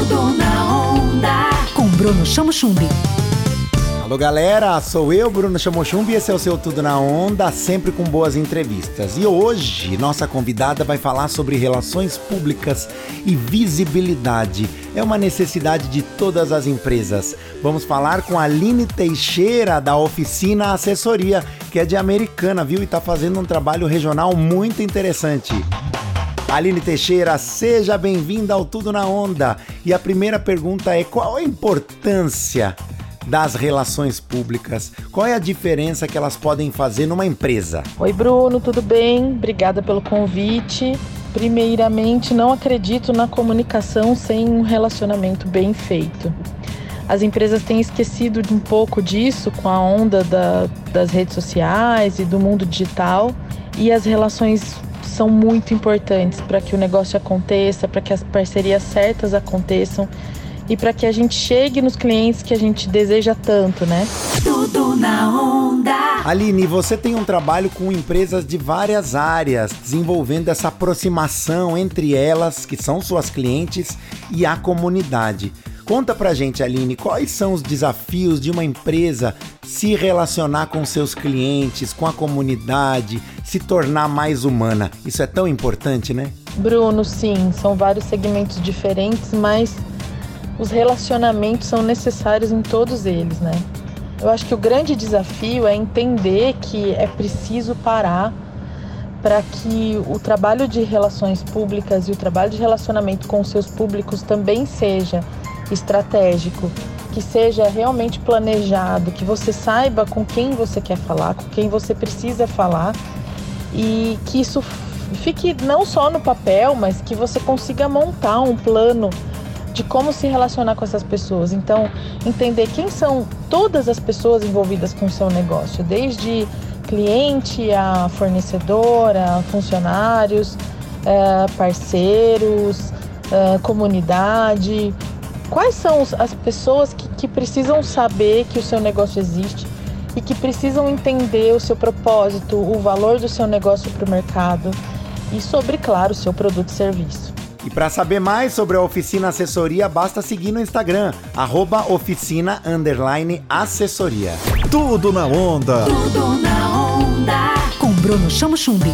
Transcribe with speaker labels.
Speaker 1: Tudo na onda. Com Bruno Chamo Chumbi.
Speaker 2: Alô galera, sou eu, Bruno Chamochumbi, e esse é o seu Tudo na Onda, sempre com boas entrevistas. E hoje, nossa convidada vai falar sobre relações públicas e visibilidade. É uma necessidade de todas as empresas. Vamos falar com a Aline Teixeira, da Oficina Assessoria, que é de Americana, viu? E tá fazendo um trabalho regional muito interessante. Aline Teixeira, seja bem-vinda ao Tudo na Onda. E a primeira pergunta é: qual a importância das relações públicas? Qual é a diferença que elas podem fazer numa empresa?
Speaker 3: Oi, Bruno, tudo bem? Obrigada pelo convite. Primeiramente, não acredito na comunicação sem um relacionamento bem feito. As empresas têm esquecido um pouco disso com a onda da, das redes sociais e do mundo digital, e as relações são muito importantes para que o negócio aconteça, para que as parcerias certas aconteçam e para que a gente chegue nos clientes que a gente deseja tanto, né?
Speaker 1: Tudo na onda.
Speaker 2: Aline, você tem um trabalho com empresas de várias áreas, desenvolvendo essa aproximação entre elas, que são suas clientes, e a comunidade. Conta pra gente, Aline, quais são os desafios de uma empresa se relacionar com seus clientes, com a comunidade, se tornar mais humana? Isso é tão importante, né?
Speaker 3: Bruno, sim, são vários segmentos diferentes, mas os relacionamentos são necessários em todos eles, né? Eu acho que o grande desafio é entender que é preciso parar para que o trabalho de relações públicas e o trabalho de relacionamento com seus públicos também seja estratégico, que seja realmente planejado, que você saiba com quem você quer falar, com quem você precisa falar e que isso fique não só no papel, mas que você consiga montar um plano de como se relacionar com essas pessoas. Então, entender quem são todas as pessoas envolvidas com o seu negócio, desde cliente a fornecedora, funcionários, eh, parceiros, eh, comunidade. Quais são as pessoas que, que precisam saber que o seu negócio existe e que precisam entender o seu propósito, o valor do seu negócio para o mercado e sobre, claro, o seu produto e serviço.
Speaker 2: E para saber mais sobre a Oficina Assessoria, basta seguir no Instagram, arroba oficina assessoria.
Speaker 4: Tudo na onda.
Speaker 1: Tudo na onda. Com Bruno Chamo Chumbi.